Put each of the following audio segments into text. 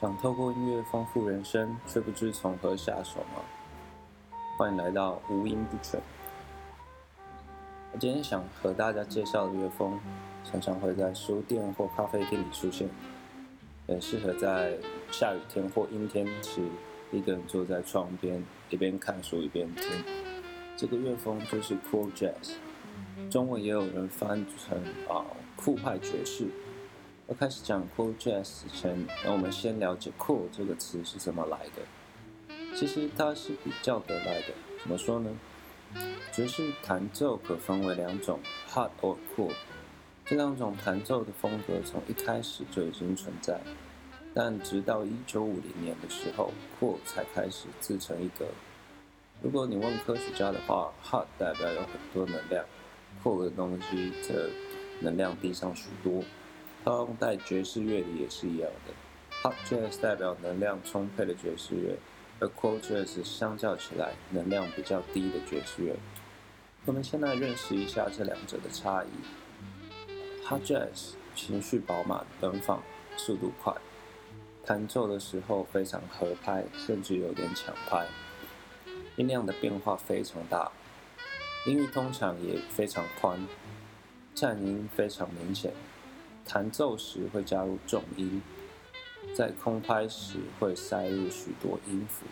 想透过音乐丰富人生，却不知从何下手吗？欢迎来到无音不全。我今天想和大家介绍的乐风，常常会在书店或咖啡店里出现，很适合在下雨天或阴天时，一个人坐在窗边，一边看书一边听。这个乐风就是 Cool Jazz，中文也有人翻成啊酷派爵士。要开始讲 Cool Jazz 前，那我们先了解 Cool 这个词是怎么来的。其实它是比较得来的，怎么说呢？爵士弹奏可分为两种，Hard or Cool。这两种弹奏的风格从一开始就已经存在，但直到一九五零年的时候，Cool 才开始自成一格。如果你问科学家的话，Hard 代表有很多能量，Cool 的东西则能量低上许多。套用在爵士乐里也是一样的，Hot Jazz 代表能量充沛的爵士乐，而 Cool Jazz 相较起来能量比较低的爵士乐。我们先来认识一下这两者的差异。Hot Jazz 情绪饱满、奔放、速度快，弹奏的时候非常合拍，甚至有点抢拍，音量的变化非常大，音域通常也非常宽，颤音非常明显。弹奏时会加入重音，在空拍时会塞入许多音符，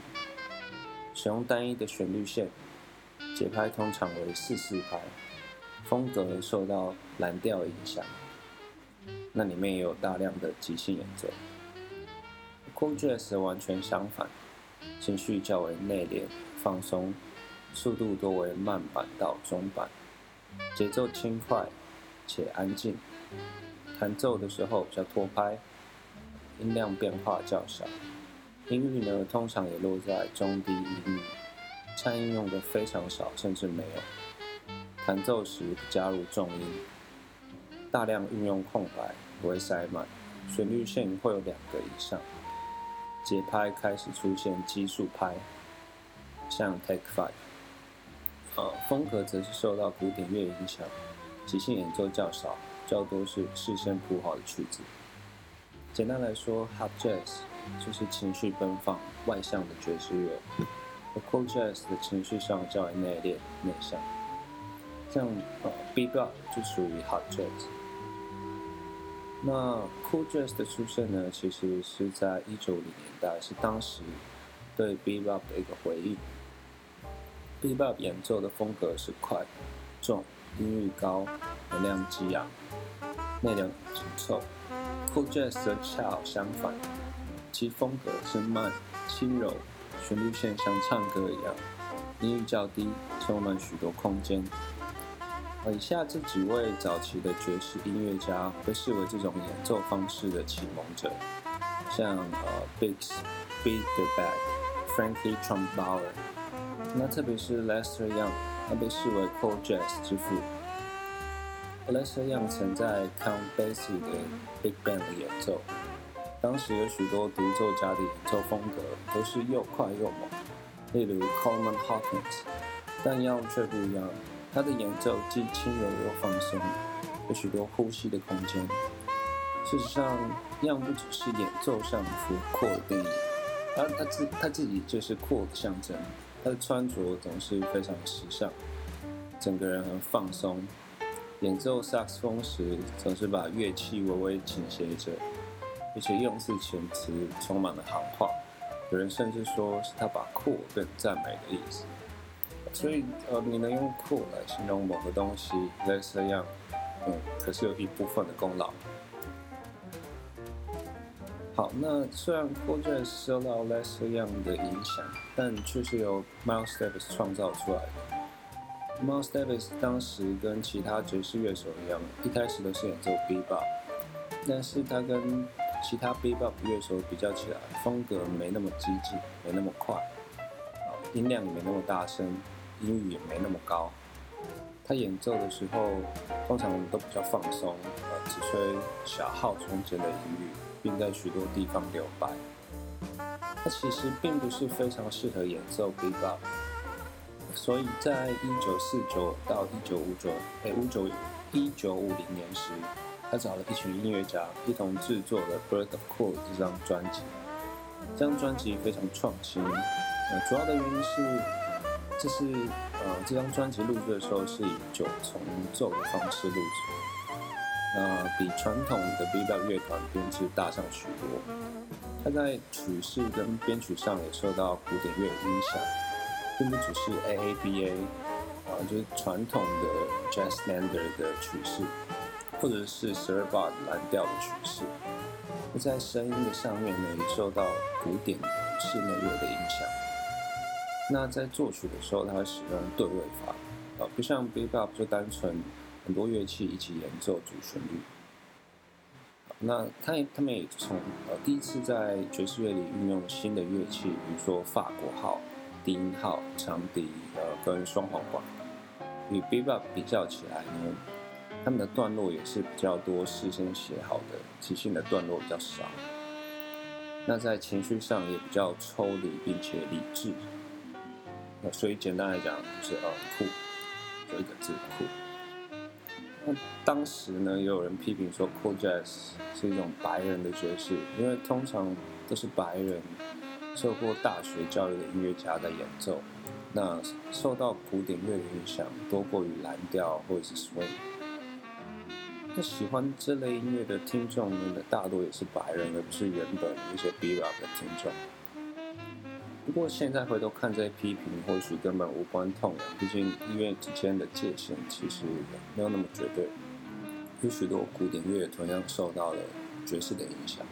使用单一的旋律线，节拍通常为四四拍，风格受到蓝调影响。那里面也有大量的即兴演奏。Cool Jazz 完全相反，情绪较为内敛、放松，速度多为慢板到中板，节奏轻快且安静。弹奏的时候比较拖拍，音量变化较小，音域呢通常也落在中低音域，颤音用的非常少，甚至没有。弹奏时加入重音，大量运用空白，不会塞满，旋律线会有两个以上，节拍开始出现奇数拍，像 Take Five。呃，风格则是受到古典乐影响，即兴演奏较少。较多是事先谱好的曲子。简单来说，Hot Jazz 就是情绪奔放、外向的爵士乐，而 Cool Jazz 的情绪上较为内敛、内向。像呃，Bebop 就属于 Hot Jazz。那 Cool Jazz 的出现呢，其实是在一九五零年代，是当时对 Bebop 的一个回应。Bebop 演奏的风格是快、重、音域高、能量激昂。内敛紧凑，Cool Jazz 则恰好相反，其风格是慢、轻柔，旋律线像唱歌一样，音域较低，充满许多空间。以下这几位早期的爵士音乐家被视为这种演奏方式的启蒙者，像呃 Biggs、Beat the Bad、Frankie Trumbauer，那特别是 Lester Young，他被视为 Cool Jazz 之父。Lester Young 曾在 Count Basie 的 Big Band 里演奏，当时有许多独奏家的演奏风格都是又快又猛，例如 Coleman Hawkins，但 Young 却不一样，他的演奏既轻柔又放松，有许多呼吸的空间。事实上，Young 不只是演奏上符合 Cool 的定义，他他自他自己就是阔的象征，他的穿着总是非常时尚，整个人很放松。演奏萨克斯风时，总是把乐器微微倾斜着，而且用字遣词充满了行话。有人甚至说是他把酷变赞美的意思。所以，呃，你能用酷来形容某个东西，类似这样，嗯，可是有一部分的功劳。好，那虽然 Cool Jazz 受到 Lester Young 的影响，但却是由 Miles Davis 创造出来的。Miles Davis 当时跟其他爵士乐手一样，一开始都是演奏 Bebop，但是他跟其他 Bebop 乐手比较起来，风格没那么激进，没那么快，啊，音量也没那么大声，音域也没那么高。他演奏的时候，通常都比较放松，呃，只吹小号中间的音域，并在许多地方留白。他其实并不是非常适合演奏 Bebop。所以在一九四九到一九五九，哎，五九一九五零年时，他找了一群音乐家一同制作了《Bird Cool》这张专辑。这张专辑非常创新，呃，主要的原因是，这是呃这张专辑录制的时候是以九重奏的方式录制，那比传统的 Bebop 乐团编制大上许多。他在曲式跟编曲上也受到古典乐影响，并不只是 AABA，啊，就是传统的 Jazz Standard 的曲式，或者是十二 bar 蓝调的曲式。那在声音的上面呢，也受到古典室内乐的影响。那在作曲的时候，它会使用对位法，啊，不像 Bebop 就单纯很多乐器一起演奏主旋律。那他他们也从呃第一次在爵士乐里运用新的乐器，比如说法国号、低音号、长笛，呃跟双簧管，与 Bebop 比较起来呢，他们的段落也是比较多事先写好的，即兴的段落比较少。那在情绪上也比较抽离并且理智。那所以简单来讲就是呃酷，就一个字酷。那当时呢，也有人批评说，Cool Jazz 是一种白人的爵士，因为通常都是白人受过大学教育的音乐家在演奏，那受到古典乐的影响多过于蓝调或者是 swing。那喜欢这类音乐的听众呢，大多也是白人，而不是原本一些 Bebop 的听众。不过现在回头看这些批评，或许根本无关痛痒。毕竟音乐之间的界限其实没有那么绝对。有许多古典乐同样受到了爵士的影响。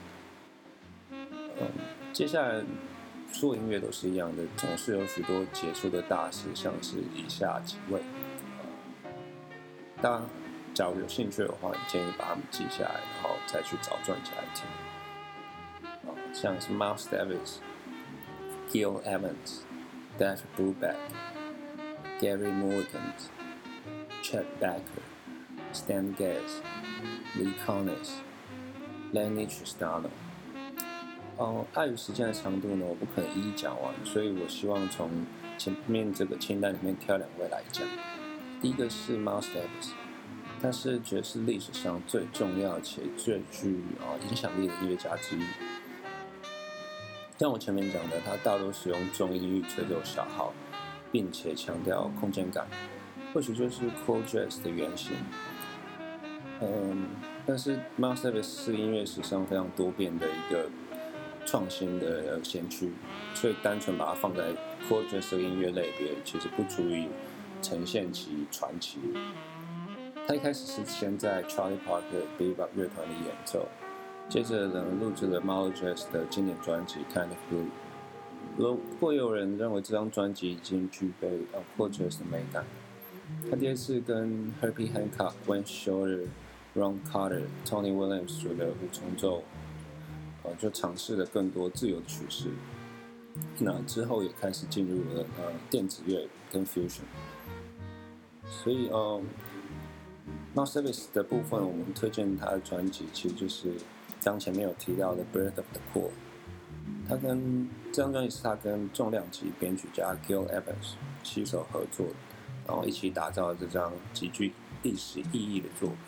嗯，接下来所有音乐都是一样的，总是有许多杰出的大师，像是以下几位。当假如有兴趣的话，建议把他们记下来，然后再去找专辑来听。像是 Miles Davis。Gil Evans, Dave Brubeck, Gary Mulligan, Chet Baker, Stan Getz, Lee Konitz, Lenny Tristano。哦，碍于时间的长度呢，我不可能一一讲完，所以我希望从前面这个清单里面挑两位来讲。第一个是 Miles Davis，他是爵士历史上最重要且最具啊影响力的音乐家之一。像我前面讲的，他大多使用重音域吹奏小号，并且强调空间感，或许就是 Cool Jazz 的原型。嗯，但是 Miles Davis 是音乐史上非常多变的一个创新的先驱，所以单纯把它放在 Cool Jazz 的音乐类别，其实不足以呈现其传奇。他一开始是先在 Charlie Parker Bebop 乐团里演奏。接着呢，录制了 m a l Jazz 的经典专辑《Kind of Blue》。如果有人认为这张专辑已经具备呃 Cool Jazz 的美感，他第二次跟 Herbie Hancock、Wayne Shorter、Ron Carter、Tony Williams 组的五重奏，就尝试了更多自由的曲式。那之后也开始进入了呃电子乐跟 Fusion。所以呃 n o n Service 的部分，我们推荐他的专辑，其实就是。刚前面有提到的《Birth of the Cool》，他跟这张专辑是他跟重量级编曲家 Gil Evans 携手合作，然后一起打造这张极具历史意义的作品。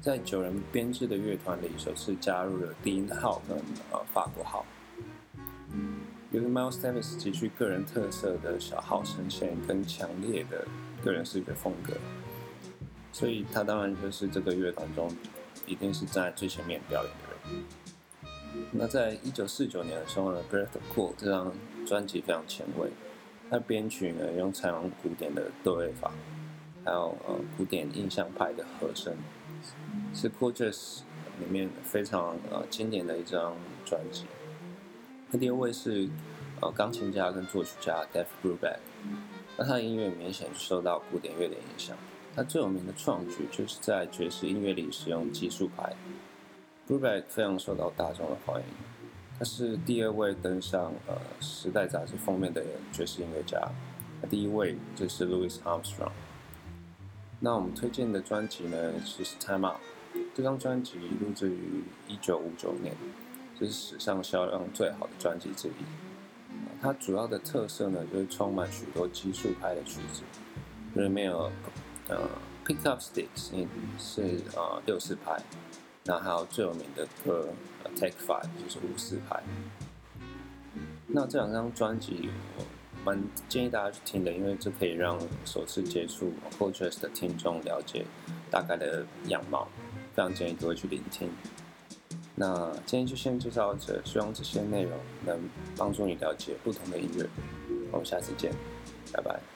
在九人编制的乐团里，首次加入了低音号跟呃法国号。由于 Miles Davis 极具个人特色的小号声线跟强烈的个人视觉风格，所以他当然就是这个乐团中一定是站在最前面表演的人。那在一九四九年的时候呢，《Breath of Cool》这张专辑非常前卫，它编曲呢用采用古典的对位法，还有呃古典印象派的和声，是 Cool Jazz 里面非常呃经典的一张专辑。那第二位是呃钢琴家跟作曲家 Dave Brubeck，那他的音乐明显受到古典乐的影响，他最有名的创举就是在爵士音乐里使用奇数拍。Brubeck 非常受到大众的欢迎，他是第二位登上呃《时代》杂志封面的爵士音乐家，那第一位就是 Louis Armstrong。那我们推荐的专辑呢是《Time Out》，这张专辑录制于1959年，这是史上销量最好的专辑之一。它主要的特色呢就是充满许多奇数拍的曲子，里面有呃 Pickup Sticks，是呃六四拍。那还有最有名的歌《Take Five》就是五四拍。那这两张专辑蛮建议大家去听的，因为这可以让首次接触 c o t r e s 的听众了解大概的样貌，非常建议各位去聆听。那今天就先介绍这，希望这些内容能帮助你了解不同的音乐。我们下次见，拜拜。